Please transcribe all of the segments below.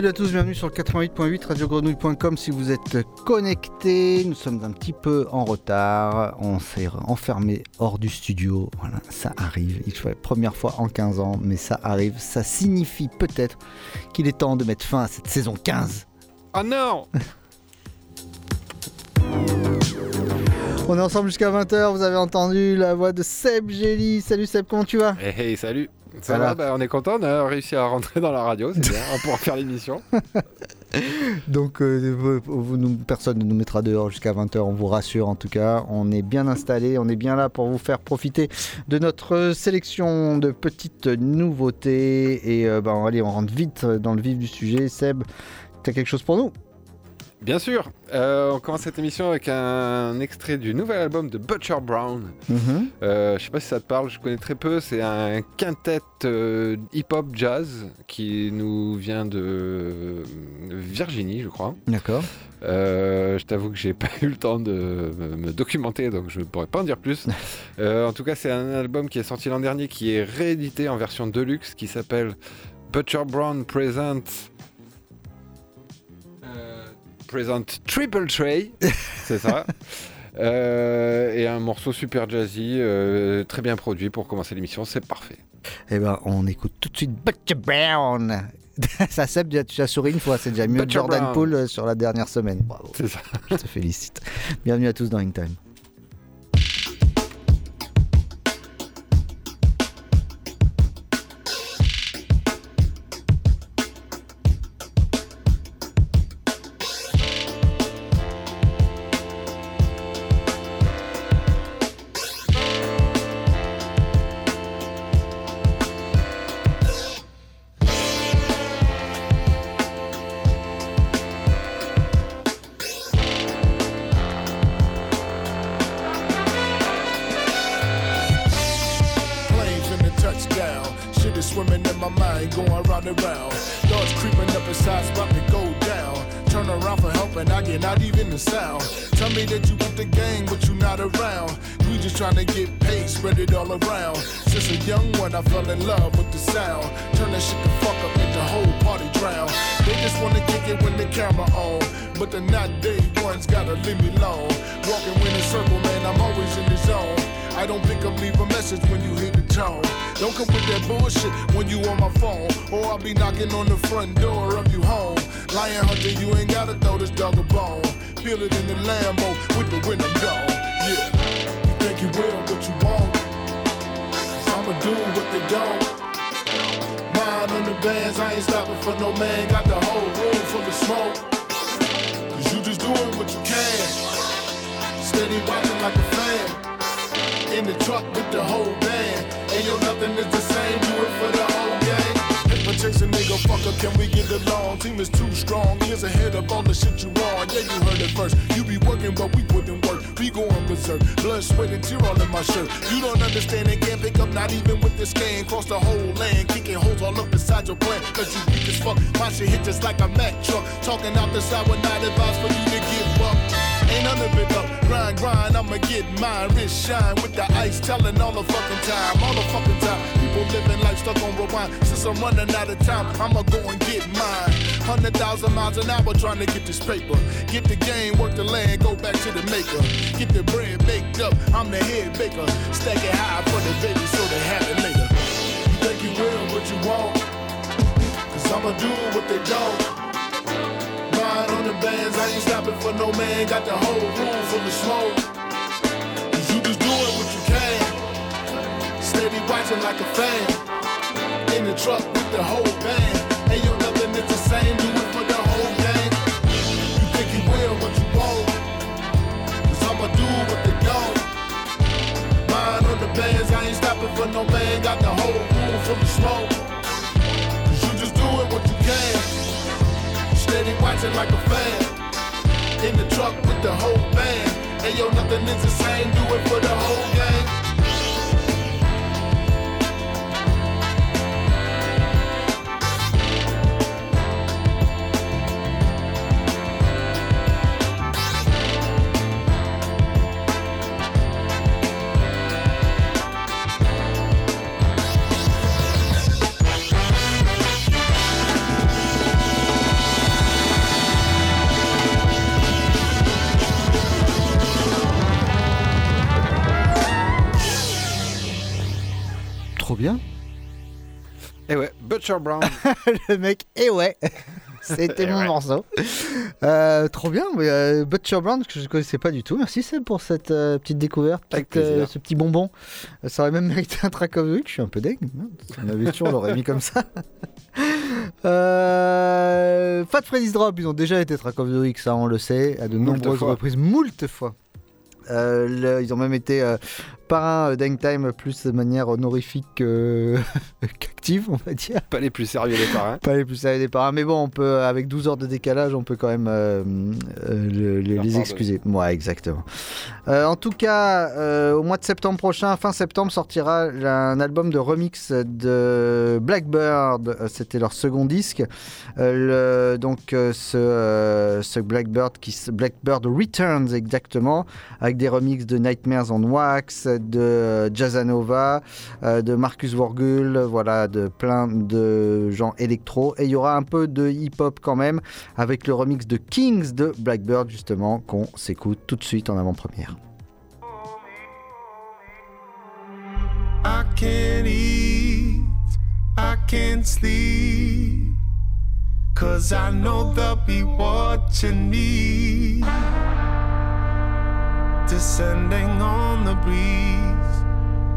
Salut à tous, bienvenue sur le 88.8 radiogrenouille.com si vous êtes connectés. Nous sommes un petit peu en retard. On s'est enfermé hors du studio. Voilà, ça arrive. Il faut la première fois en 15 ans, mais ça arrive. Ça signifie peut-être qu'il est temps de mettre fin à cette saison 15. Oh non On est ensemble jusqu'à 20h. Vous avez entendu la voix de Seb Gély. Salut Seb, comment tu vas? Hey, hey, salut ça Voilà. va, bah, on est content, on a réussi à rentrer dans la radio, c'est bien, on pouvoir faire l'émission. Donc euh, vous- nous- personne ne nous mettra dehors jusqu'à 20h, on vous rassure en tout cas. On est bien installé, on est bien là pour vous faire profiter de notre sélection de petites nouveautés. Et euh, ben, allez, on rentre vite dans le vif du sujet. Seb, t'as quelque chose pour nous? Bien sûr, euh, on commence cette émission avec un extrait du nouvel album de Butcher Brown. Mhm. Euh, je sais pas si ça te parle, je connais très peu. C'est un quintet euh, hip-hop jazz qui nous vient de Virginie, je crois. D'accord. Euh, je t'avoue que j'ai pas eu le temps de me, me documenter, donc je ne pourrais pas en dire plus. Euh, en tout cas, c'est un album qui est sorti l'an dernier, qui est réédité en version deluxe, qui s'appelle Butcher Brown Present. Present Triple Tray, c'est ça. Euh, et un morceau super jazzy, euh, très bien produit pour commencer l'émission, c'est parfait. Eh ben, on écoute tout de suite Butcher Brown. Ça, Seb, tu as souri une fois, c'est déjà mieux que Butcher Jordan Brown. Poole euh, sur la dernière semaine. Bravo. C'est ça. Je te félicite. Bienvenue à tous dans In Time. Get paid, spread it all around. Since a young one, I fell in love with the sound. Turn that shit the fuck up, make the whole party drown. They just wanna kick it when the camera on. But the not day ones gotta leave me alone. Walking in a circle, man, I'm always in the zone. I don't pick up, leave a message when you hear the tone. Don't come with that bullshit when you on my phone. Or I'll be knocking on the front door of you home. Lion hunter, you ain't gotta throw this dog a bone. Feel it in the Lambo with the window gone. Yeah. You will, but you won't. i I'ma do what they don't. Mind on the bands, I ain't stopping for no man. Got the whole room full of smoke. Cause you just doing what you can. Steady watching like a fan in the truck with the whole band. Ain't yo, nothing is the same, do it for the whole Chase a nigga, fucker, can we get along? Team is too strong, years ahead of all the shit you on. Yeah, you heard it first. You be working, but we put in work. We going berserk. Blood, sweat, and tear all in my shirt. You don't understand and can't pick up, not even with this scan. Cross the whole land, kicking holes all up inside your plan. Cause you weak as fuck. My shit hit just like a Mack truck. Talking out the side with not advice for you to give up. Ain't none of it up. Grind, grind, I'ma get mine. Wrist shine with the ice, telling all the fucking time. All the fucking time. People living life stuck on rewind. Since I'm running out of time, I'ma go and get mine. Hundred thousand miles an hour trying to get this paper. Get the game, work the land, go back to the maker. Get the bread baked up, I'm the head baker. Stack it high for the baby so they have it later. You think you will, but you won't. Cause I'ma do what they don't. The bands, I ain't stopping for no man. Got the whole room full of smoke. Cause you just doing what you can. Steady watching like a fan. In the truck with the whole band. Watching like a fan. In the truck with the whole band. Hey yo, nothing is the same. Do it for the whole gang. Butcher Brown. le mec, et ouais. C'était Eh mon ouais. morceau. Euh, trop bien, mais, euh, Butcher Brown que je ne connaissais pas du tout. Merci Seb pour cette euh, petite découverte, petite, euh, ce petit bonbon. Ça aurait même mérité un track of the week. Je suis un peu deg. Si on avait su, on l'aurait mis comme ça. Euh, Fat Freddy's Drop, ils ont déjà été track of the week, ça on le sait, à de Moult nombreuses fois. reprises, moult fois. Euh, le- ils ont même été euh, parrains euh, d'Hangtime plus de manière honorifique euh, qu'active, on va dire. Pas les plus sérieux des parrains. Pas les plus sérieux des parrains, mais bon, on peut, avec 12 heures de décalage, on peut quand même euh, euh, le- les excuser. Ouais, exactement. En tout cas, au mois de septembre prochain, fin septembre, sortira un album de remix de Blackbird. C'était leur second disque. Le- donc, ce, ce Blackbird, qui, Blackbird Returns exactement, avec des remixes de Nightmares on Wax, de euh, Jazzanova, euh, de Marcus Vorgul, voilà, de plein de gens électro. Et il y aura un peu de hip-hop quand même, avec le remix de Kings de Blackbird, justement, qu'on s'écoute tout de suite en avant-première.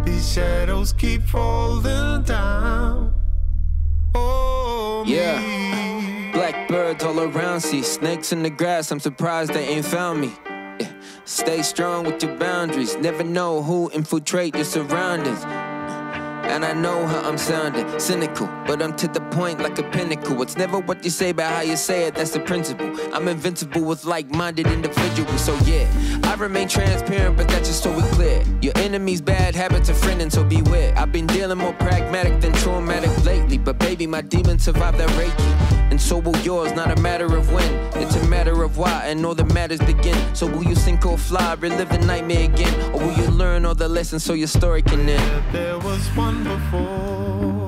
These shadows keep falling down. Oh, Yeah. Blackbirds all around, see snakes in the grass. I'm surprised they ain't found me. Yeah. Stay strong with your boundaries. Never know who infiltrate your surroundings. And I know how I'm sounding cynical, but I'm to the point like a pinnacle. It's never what you say, but how you say it. That's the principle. I'm invincible with like-minded individuals. So yeah, I remain transparent, but that's just so we clear. Your enemy's bad habits are friending, so beware. I've been dealing more pragmatic than traumatic lately, but baby, my demons survived that reiki. And so will yours, not a matter of when, it's a matter of why, and all the matters begin. So will you sink or fly, relive the nightmare again, or will you learn all the lessons so your story can end? There was one before.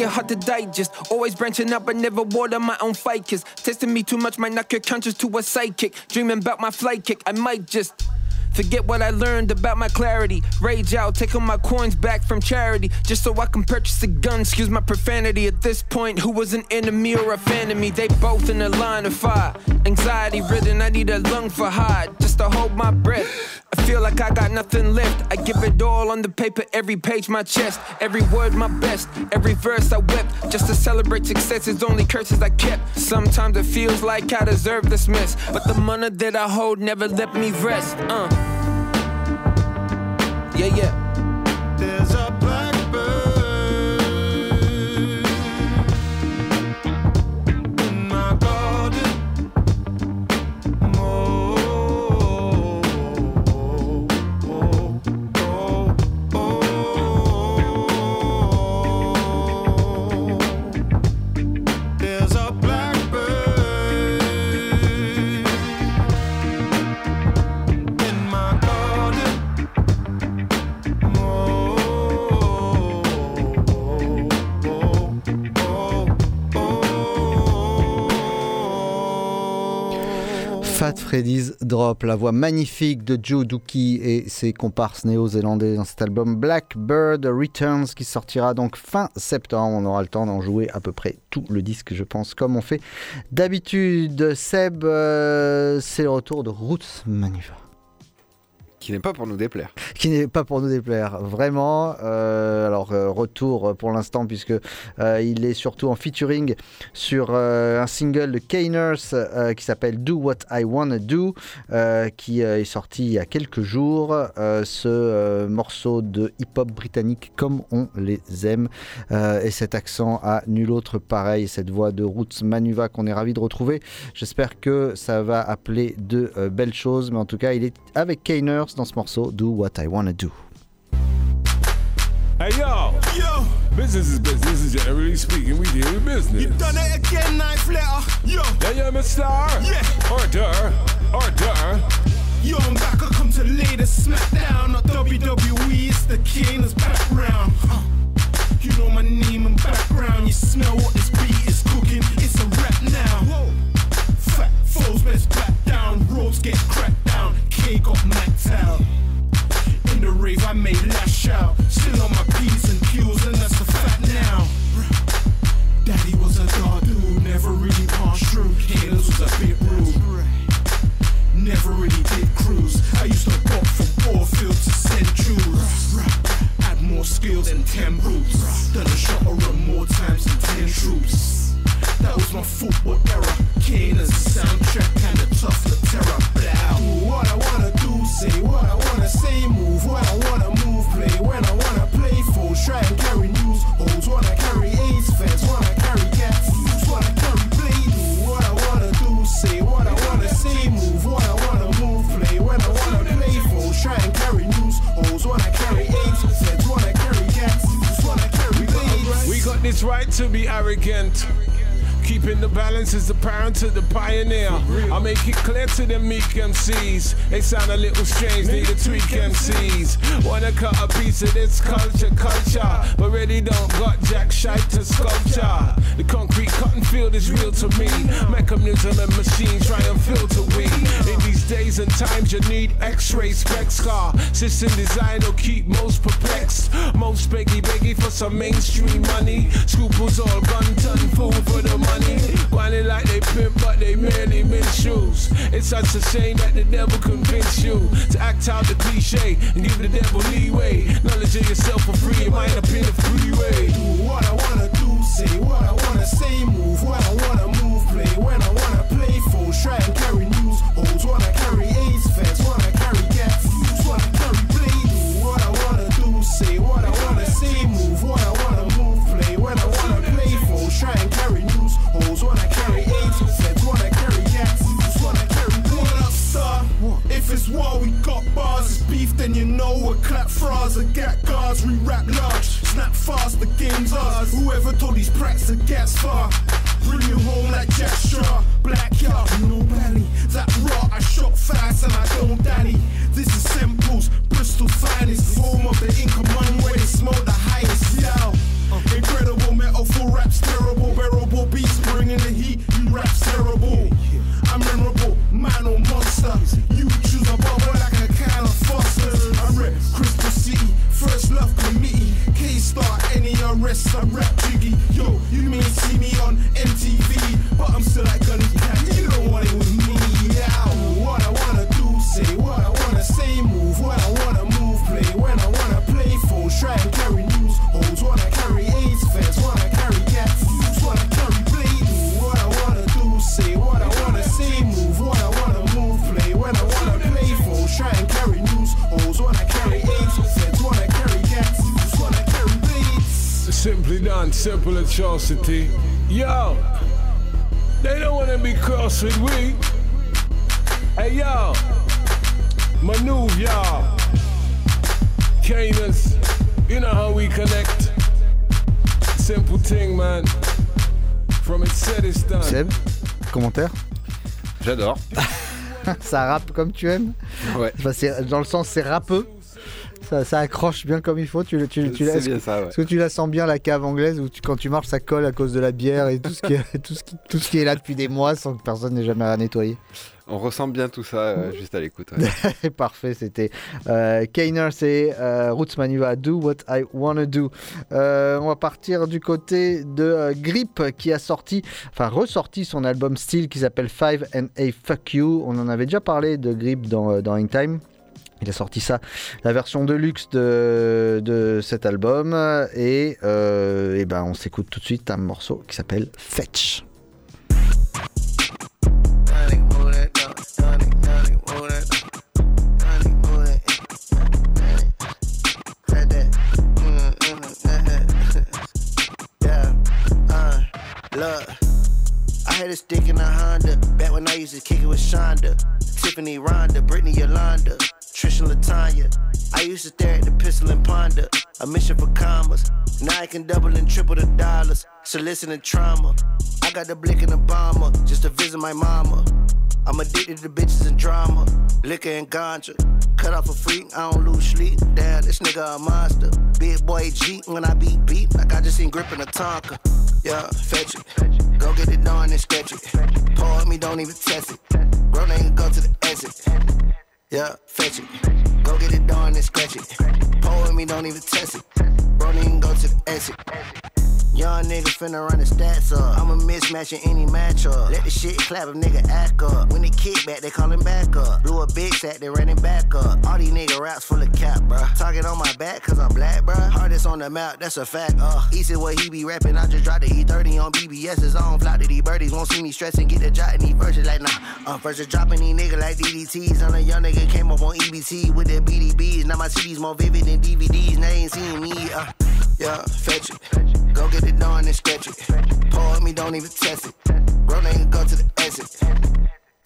It hard to digest? Always branching out, but never water my own ficus. Testing me too much might knock your conscience to a psychic. Dreaming about my flight kick, I might just. Forget what I learned about my clarity. Rage out, taking my coins back from charity. Just so I can purchase a gun. Excuse my profanity at this point. Who was an enemy or a fan of me? They both in a line of fire. Anxiety ridden, I need a lung for hide. Just to hold my breath. I feel like I got nothing left. I give it all on the paper, every page my chest. Every word my best. Every verse I wept. Just to celebrate success is only curses I kept. Sometimes it feels like I deserve this mess. But the money that I hold never let me rest. Uh. Yeah, yeah. There's a Drop, la voix magnifique de Joe Dookie et ses comparses néo-zélandais dans cet album Blackbird Returns qui sortira donc fin septembre. On aura le temps d'en jouer à peu près tout le disque, je pense, comme on fait d'habitude. Seb, euh, c'est le retour de Roots Manuva. Qui n'est pas pour nous déplaire. qui n'est pas pour nous déplaire, vraiment. Euh, alors, euh, retour pour l'instant, puisque euh, il est surtout en featuring sur un single de Kaners euh, qui s'appelle Do What I Wanna Do, qui est sorti il y a quelques jours. Ce morceau de hip-hop britannique comme on les aime, et cet accent à nul autre pareil, cette voix de Roots Manuva qu'on est ravi de retrouver. J'espère que ça va appeler de belles choses, mais en tout cas, il est avec Kaners dans ce morceau Do What I Wanna Do. Hey yo, yo, business is business. Is generally speaking, we deal with business. You done it again, knife letter. Yo. Yeah, yeah, Miss Star. Yeah. Order, order. Yo, I'm back. I come to lay the smackdown. Not WWE, it's the Keener's background. Huh. You know my name and background. You smell what out. Still on my open balance is apparent to the pioneer. I make it clear to them meek MCs. They sound a little strange, need to tweak MCs. Wanna cut a piece of this culture, culture. But really don't got jack shite to sculpture. The concrete cotton field is real to me. Mechanism and machine try and filter we. In these days and times, you need x-ray specs car. System design will keep most perplexed. Most beggy beggy for some mainstream money. Scruples all gun ton fool for the money. Whining like they pimp, but they merely mint shoes. It's such a shame that the devil convince you to act out the cliche and give the devil leeway. Knowledge of yourself for free, it might have been a freeway. Do what I wanna do, say what I wanna say, move when I wanna move, play when I wanna play. Foes try and carry news, hoes wanna carry AIDS, feds wanna know we're clap and guards, we rap large. Snap fast, the game's ours. Whoever told these prats to get far. Bring you home like Jack Straw. Black yard, no belly. That raw, I shot fast and I don't daddy. This is Simples, Bristol finest. Home of the income one they smoke the highest. Yeah. Incredible metal, for raps, terrible, bearable beats, bringing the heat. You rap terrible. I'm memorable, man or monster. You choose a bubble like Bluff Committee. K-Star, any arrests? I rap jiggy. Yo, you may see me on MTV, but I'm still like Gunny Cat. You don't want it with me. Simple atrocity. Yo, they don't wanna be cross with we. Hey yo, maneuver y'all. Canus, you know how we connect. Simple thing, man. From it's done. Seb, commentaire? J'adore. Ça rappe comme tu aimes? Ouais. Enfin, dans le sens, c'est rappeux. Ça, ça accroche bien comme il faut. Tu, tu, tu, bien que- ça, ouais. Est-ce que tu la sens bien, la cave anglaise, où tu- quand tu marches, ça colle à cause de la bière et tout ce qui est, tout ce qui, tout ce qui est là depuis des mois sans que personne n'ait jamais à nettoyer On ressent bien tout ça euh, juste à l'écoute. ouais. Parfait, c'était euh, Kainer, c'est euh, Roots Manuva, Do What I Wanna Do. Euh, on va partir du côté de euh, Grip qui a sorti, enfin ressorti son album Steel qui s'appelle Five and A Fuck You. On en avait déjà parlé de Grip dans, dans Hangtime. Il a sorti ça, la version de luxe de, de cet album. Et, euh, et ben on s'écoute tout de suite un morceau qui s'appelle Fetch. Had a stick in a Honda. Back when I used to kick it with Shonda. Tiffany Rhonda, Brittany Yolanda, Trisha Latanya. I used to stare at the pistol and ponder. A mission for commas. Now I can double and triple the dollars. Soliciting trauma. I got the blick and the bomber just to visit my mama. I'm addicted to bitches and drama, liquor and ganja. Cut off a freak, I don't lose sleep. Damn, this nigga a monster. Big boy G when I beat beat, like I just seen gripping a Tonka. Yeah, fetch it. Go get it done and sketch it. Pour me, don't even test it. Bro, nigga go to the exit. Yeah, fetch it. Go get it done and scratch it. Pour me, don't even test it. Bro, nigga go to the exit. Young nigga finna run the stats up. I'm a mismatch in any matchup. Let the shit clap if nigga act up. When they kick back, they callin' back up. Blew a big sack, they ran running back up. All these nigga raps full of cap, bruh. Talking on my back, cause I'm black, bruh. Hardest on the map, that's a fact, uh. Easy what he be rapping, I just dropped the E30 on BBS. It's on flock to these birdies. Won't see me stressing, get the jot in these verses like nah. Uh, first just dropping these nigga like DDTs. On a young nigga came up on EBT with the BDBs. Now my CDs more vivid than DVDs. They ain't seen me, uh. Yeah, fetch it. Go get it done and sketch it. Pour me, don't even test it. Bro, nigga, go to the exit.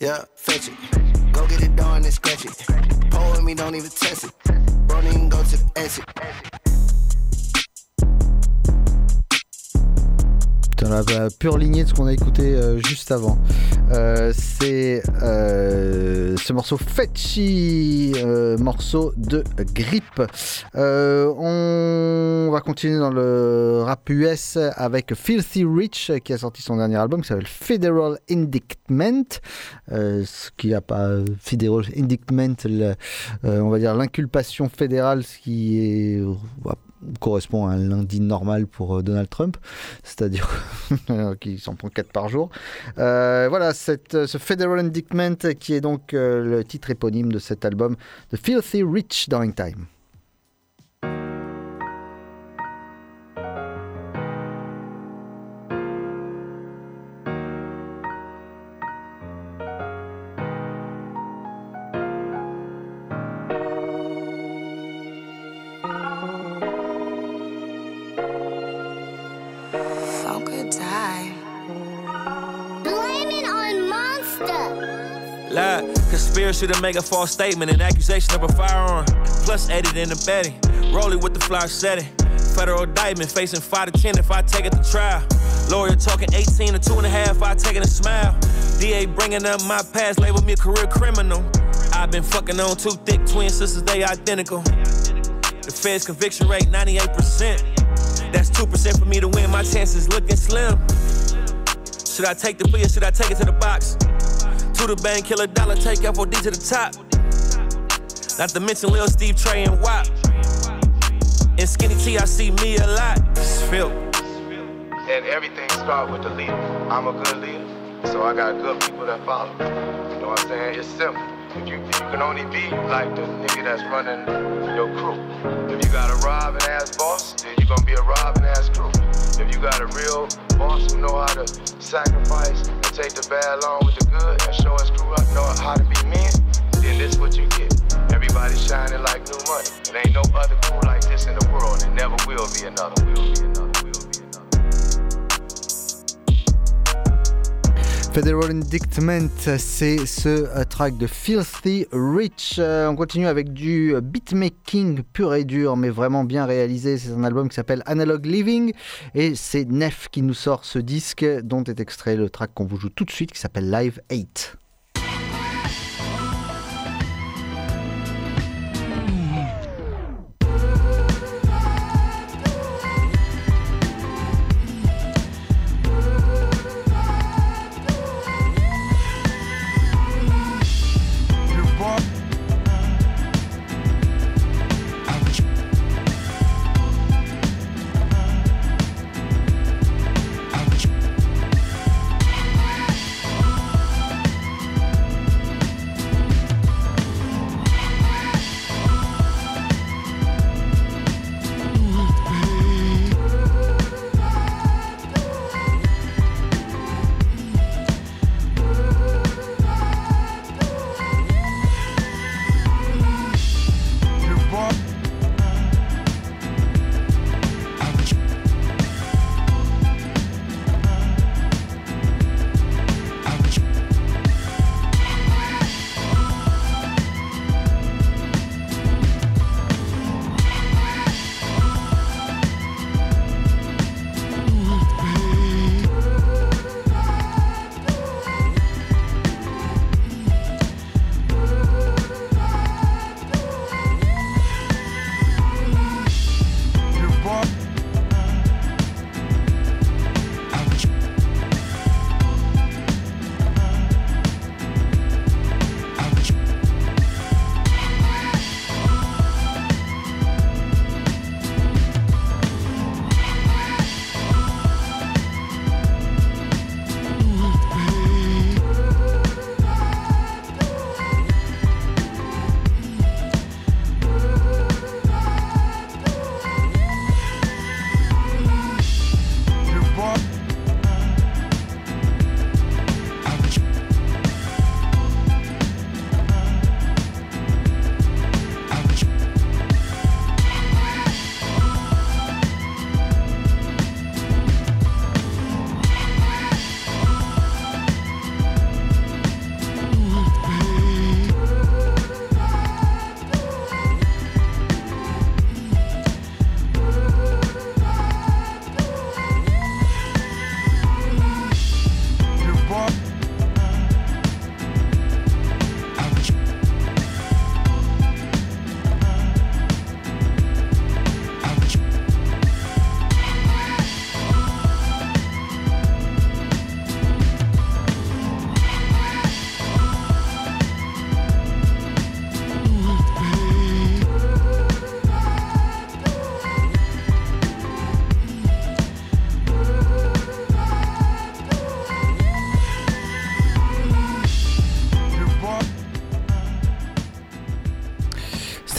Yeah, fetch it. Go get it done and scratch it. Pour me, don't even test it. Bro, nigga, go to the exit. La pure lignée de ce qu'on a écouté euh, juste avant. Euh, c'est euh, ce morceau Fetchy, morceau de Grip. On va continuer dans le rap US avec Filthy Rich qui a sorti son dernier album qui s'appelle Federal Indictment. Ce qui a pas Federal Indictment, on va dire l'inculpation fédérale, ce qui est correspond à un lundi normal pour euh, Donald Trump, c'est-à-dire qu'il s'en prend 4 par jour. Euh, voilà, cette, ce Federal Indictment qui est donc euh, le titre éponyme de cet album, The Filthy Rich During Time. To make a false statement, an accusation of a firearm, plus aided in abetting. Rolling with the flower setting. Federal indictment facing 5 to 10 if I take it to trial. Lawyer talking 18 to 2 and a half, I take it a smile. DA bringing up my past, label me a career criminal. I've been fucking on two thick twin sisters, they identical. The Fed's conviction rate 98%. That's 2% for me to win, my chances looking slim. Should I take the plea or should I take it to the box? To the bank, kill a dollar, take FOD to the top. Not to mention Lil Steve, Trey, and WAP. In Skinny T, I see me a lot. It's Phil. And everything starts with the leader. I'm a good leader, so I got good people that follow. You know what I'm saying? It's simple. If you, you can only be like the nigga that's running your crew. If you got a robbing ass boss, then you're gonna be a robbing ass crew. If you got a real boss who know how to sacrifice and take the bad along with the good and show us crew up know how to be men, then this what you get. Everybody shining like new money. There ain't no other crew like this in the world, and never. Will be another. Will be another. Federal Indictment, c'est ce euh, track de Filthy Rich. Euh, on continue avec du beatmaking pur et dur, mais vraiment bien réalisé. C'est un album qui s'appelle Analog Living et c'est Nef qui nous sort ce disque dont est extrait le track qu'on vous joue tout de suite qui s'appelle Live 8.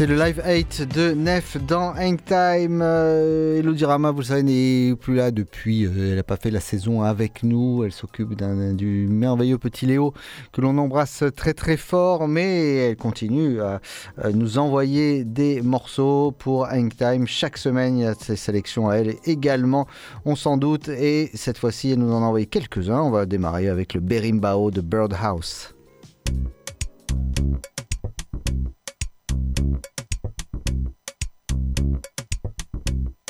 C'est le live 8 de Nef dans Hangtime. Euh, Elodie Rama, vous le savez, n'est plus là depuis. Euh, elle n'a pas fait la saison avec nous. Elle s'occupe du merveilleux petit Léo que l'on embrasse très très fort. Mais elle continue à, nous envoyer des morceaux pour Hangtime. Chaque semaine, il y a ses sélections à elle également, on s'en doute. Et cette fois-ci, elle nous en a envoyé quelques-uns. On va démarrer avec le Berimbao de Birdhouse. Thank you.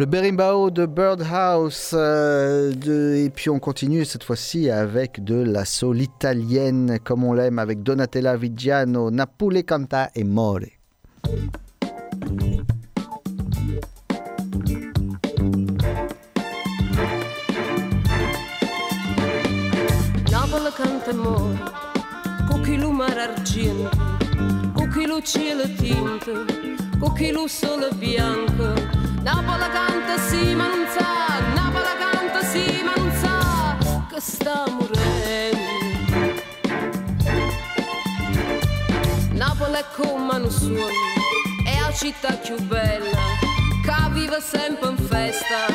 Le berimbau de Birdhouse. euh, et puis on continue cette fois-ci avec de la soul italienne, comme on l'aime, avec Donatella Vigiano, e More. Napoli canta e bianco. Napoli canta sì ma non sa, Napoli canta sì ma non sa, che sta morendo. Napoli è come un sogno, è la città più bella, che vive sempre in festa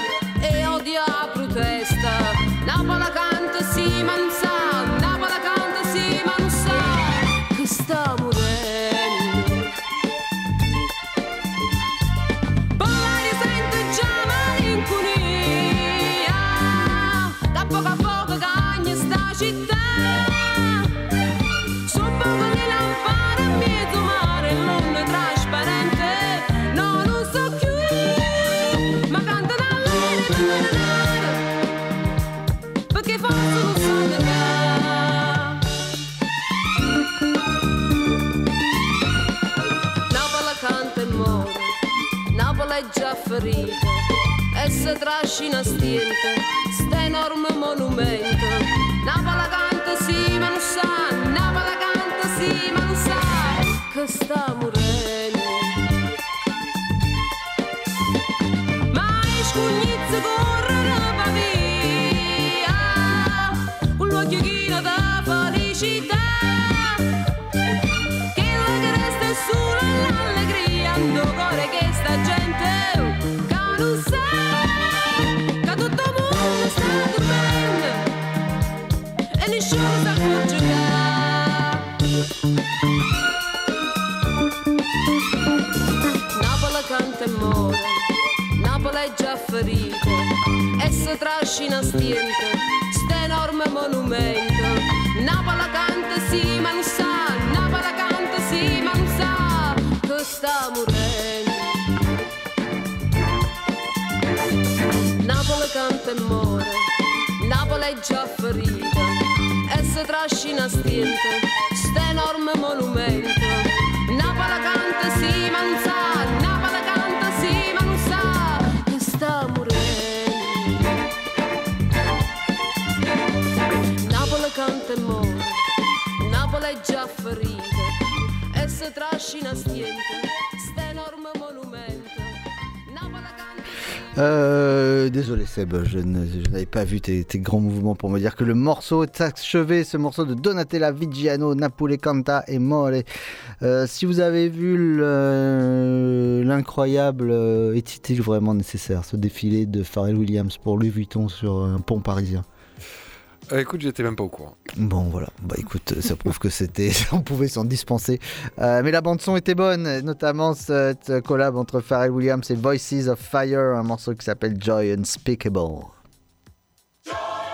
e odia la protesta. Napoli canta sì ma non sa, è già ferita, e si trascina stiente, sta enorme monumento. Napoli canta sì ma non sa, si trascina stiente, sta enorme monumento. Napoli canta sì ma non sa, Napoli canta sì ma non sa, che sta morendo. Napoli canta e muore, Napoli è già ferita e si trascina stiente, Euh, désolé Seb, je n'avais pas vu tes, grands mouvements pour me dire que le morceau est achevé, ce morceau de Donatella Vigiano, Napole Canta et More. Euh, si vous avez vu le- l'incroyable, euh, est-il vraiment nécessaire, ce défilé de Pharrell Williams pour Louis Vuitton sur un pont parisien? Euh, écoute, j'étais même pas au courant. Bon voilà, bah écoute, ça prouve que c'était, on pouvait s'en dispenser. Euh, mais la bande son était bonne, notamment cette collab entre Pharrell Williams et Voices of Fire, un morceau qui s'appelle Joy Unspeakable. Yeah.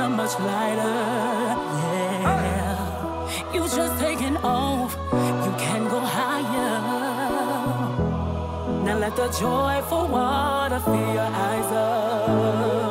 Make much lighter. Yeah. You just taking off, you can go higher. Now let the joyful water fill your eyes up.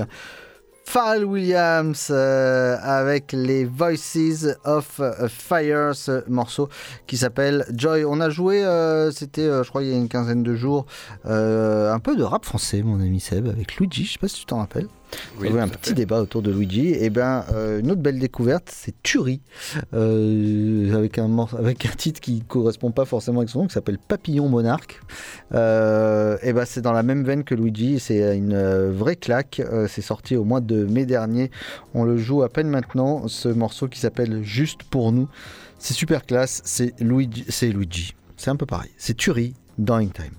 Bien. Williams euh, avec les Voices of Fire, ce morceau qui s'appelle Joy. On a joué, euh, c'était euh, je crois il y a une quinzaine de jours, un peu de rap français, mon ami Seb, avec Luigi, je sais pas si tu t'en rappelles. Oui, avait un petit fait. débat autour de Luigi. Et ben, euh, une autre belle découverte, c'est Turi, euh, avec, un mor- avec un titre qui correspond pas forcément avec son nom, qui s'appelle Papillon Monarque. Euh, et ben, c'est dans la même veine que Luigi, c'est une euh, vraie claque. C'est sorti au mois de mai dernier. On le joue à peine maintenant, ce morceau qui s'appelle Juste pour nous. C'est super classe, c'est Luigi. C'est Luigi. C'est un peu pareil. C'est Turi, Dying Time.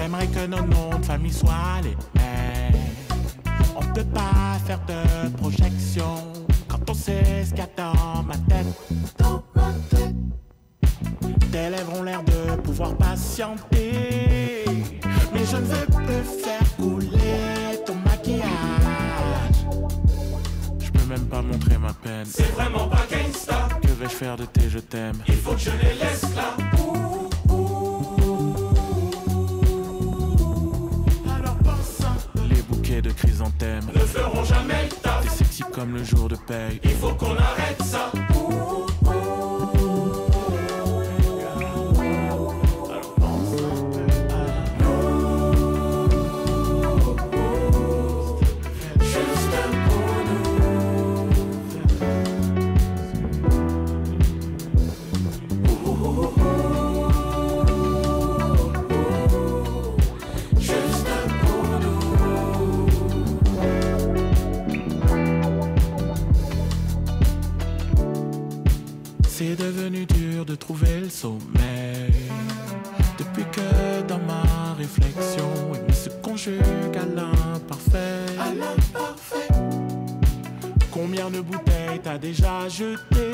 T'aimerais que nos noms de famille soient les mêmes. On peut pas faire de projection quand on sait ce qu'il y a dans ma tête. Tes lèvres ont l'air de pouvoir patienter. Mais je ne veux plus faire couler ton maquillage. Je peux même pas montrer ma peine. C'est vraiment pas gangsta. Que vais-je faire de tes je t'aime? Il faut que je les laisse là. De chrysanthèmes Ne feront jamais le taf. T'es sexy comme le jour de paye Il faut qu'on arrête ça. À l'imparfait. À l'imparfait. Combien de bouteilles t'as déjà jeté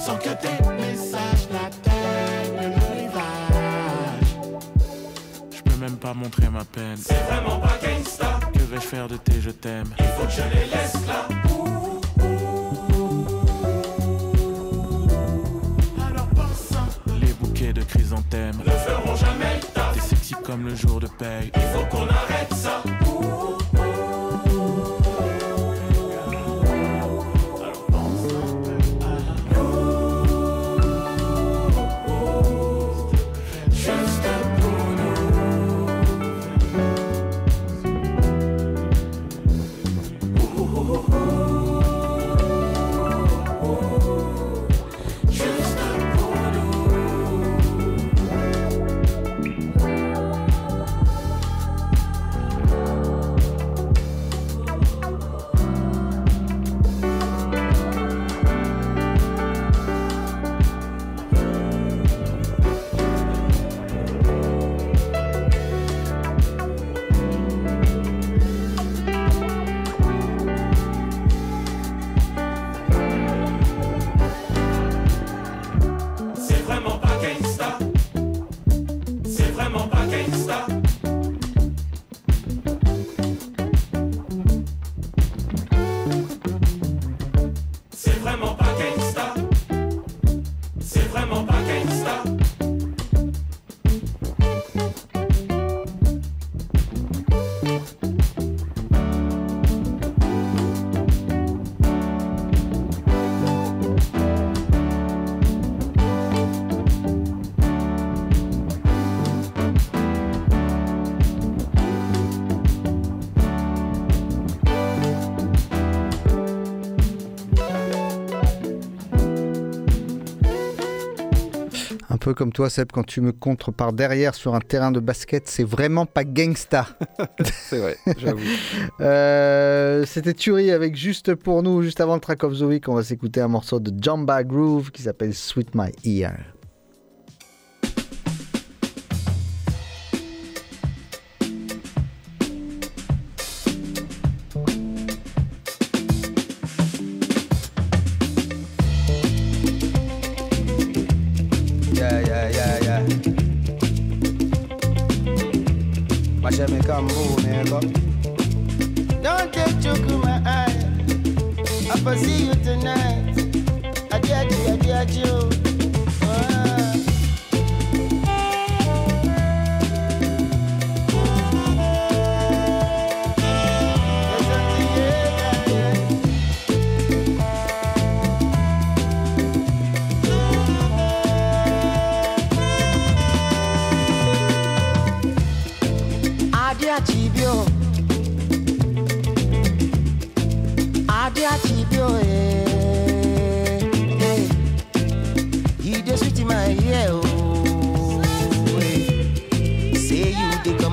Sans que tes messages l'atteignent le rivage. Je peux même pas montrer ma peine. C'est vraiment pas gangsta. Que vais-je faire de tes je t'aime? Il faut que je les laisse là. Les bouquets de chrysanthèmes. Ne feront jamais comme le jour de paye. Il faut qu'on arrête ça peu comme toi, Seb, quand tu me contres par derrière sur un terrain de basket, c'est vraiment pas gangsta. C'est vrai, j'avoue. Euh, C'était Turi avec Juste pour nous, juste avant le track of the week, on va s'écouter un morceau de Jamba Groove qui s'appelle Sweet My Ear.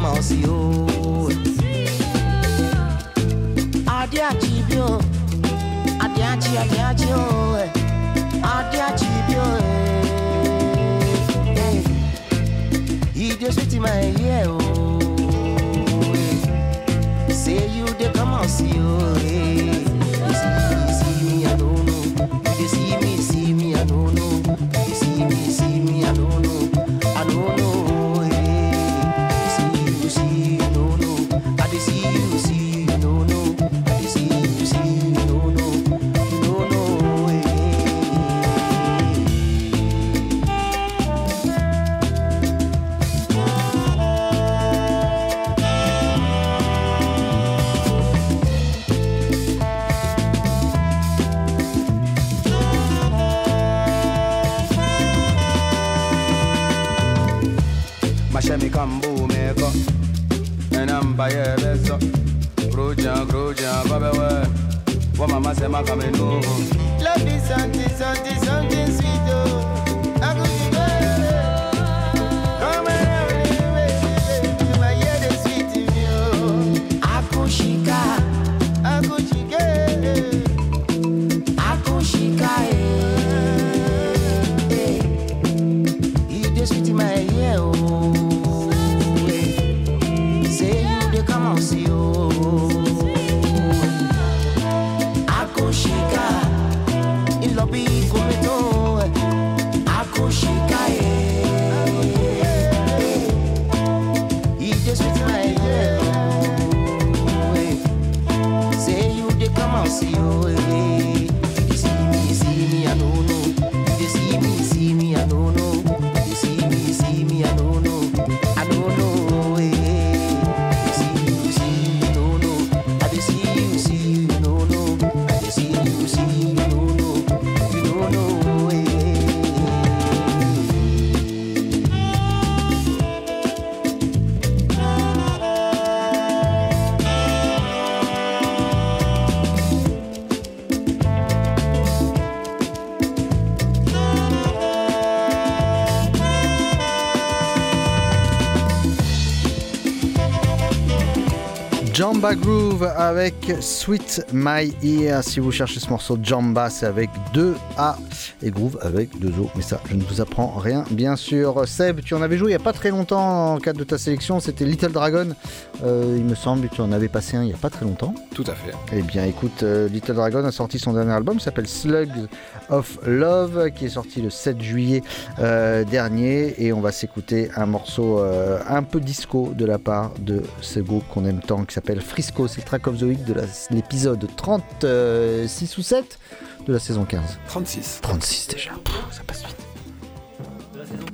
cross you. Adiachi bio, adiachi adiachi yo. Oh, adiachi bio. Eh. Hey, you just fit in my ear oh. Eh. Say you dey come out see you. Eh. lo vi by Groove. Avec Sweet My Ear. Si vous cherchez ce morceau de Jamba, c'est avec 2A et Groove avec 2 O. Mais ça, je ne vous apprends rien, bien sûr. Seb, tu en avais joué il n'y a pas très longtemps en cadre de ta sélection. C'était Little Dragon. Euh, il me semble tu en avais passé un il n'y a pas très longtemps. Tout à fait. Eh bien, écoute, euh, Little Dragon a sorti son dernier album. s'appelle Slugs of Love, qui est sorti le 7 juillet euh, dernier. Et on va s'écouter un morceau un peu disco de la part de ce groupe qu'on aime tant qui s'appelle Frisco. C'est Stratozoïque de l'épisode 36 ou 7 de la saison 15. 36. 36 déjà, ça passe vite. De la saison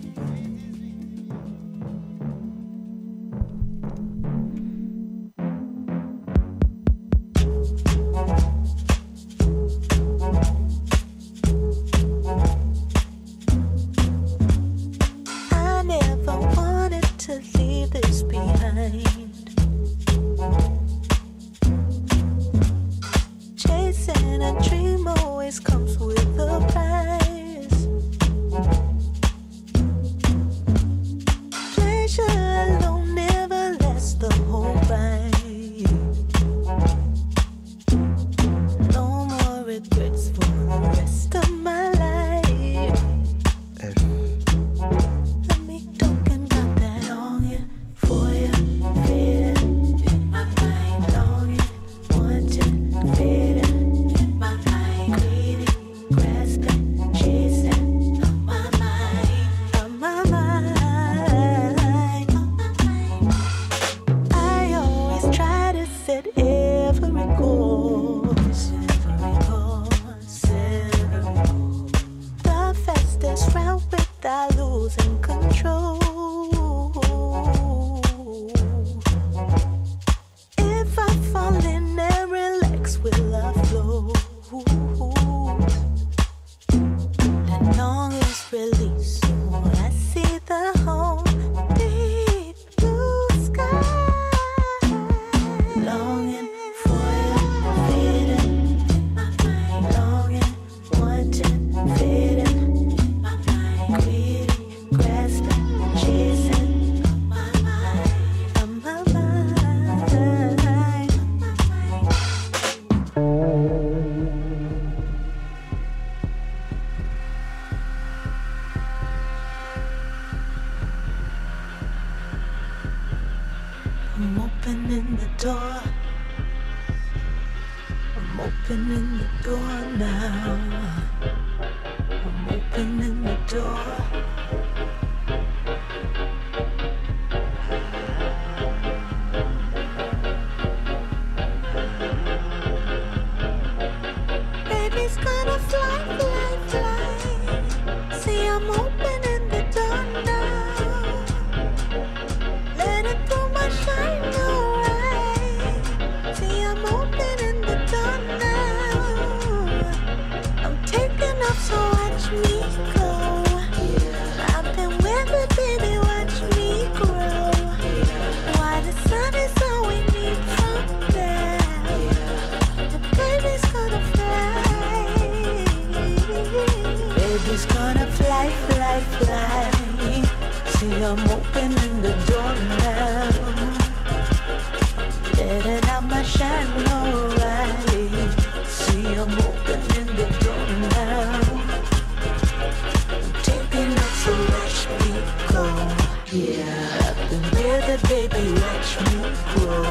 baby, the.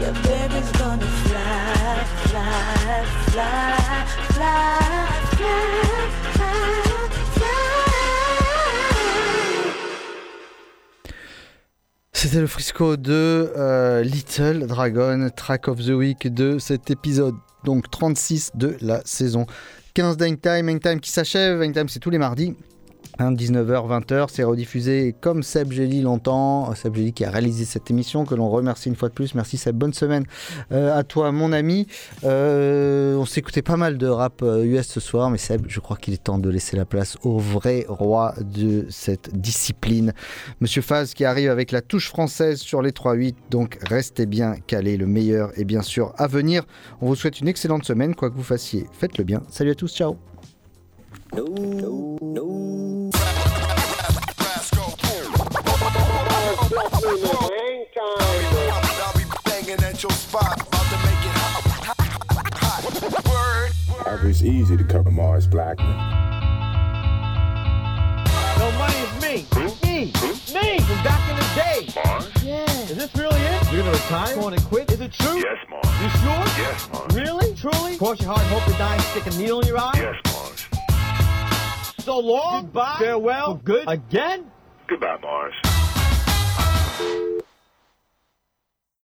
Your baby's. C'était le frisco de euh, Little Dragon, track of the week de cet épisode donc 36 de la saison 15 d'Hangtime. Hangtime qui s'achève, Hangtime c'est tous les mardis. Hein, 19h, 20h, c'est rediffusé comme Seb Gély l'entend. Seb Gély qui a réalisé cette émission, que l'on remercie une fois de plus. Merci Seb, bonne semaine euh, à toi mon ami. Euh, on écouté pas mal de rap euh, US ce soir, mais Seb, je crois qu'il est temps de laisser la place au vrai roi de cette discipline. Monsieur Faz qui arrive avec la touche française sur les 3-8, donc restez bien calés, le meilleur est bien sûr à venir. On vous souhaite une excellente semaine, quoi que vous fassiez, faites-le bien. Salut à tous, ciao Banging at your spot, about to make it hot. hot. Word. It's easy to cover Mars Blackman. No money is me. Me. Me from back in the day. Mars? Yeah. Is this really it? You're gonna retire? Going to quit? Is it true? Yes, Mars. You sure? Yes, Mars. Really? Truly? Cross your heart and hope to die and stick a needle in your eye? Yes, Mars. So long. Goodbye. Farewell. For good. Again? Goodbye, Mars.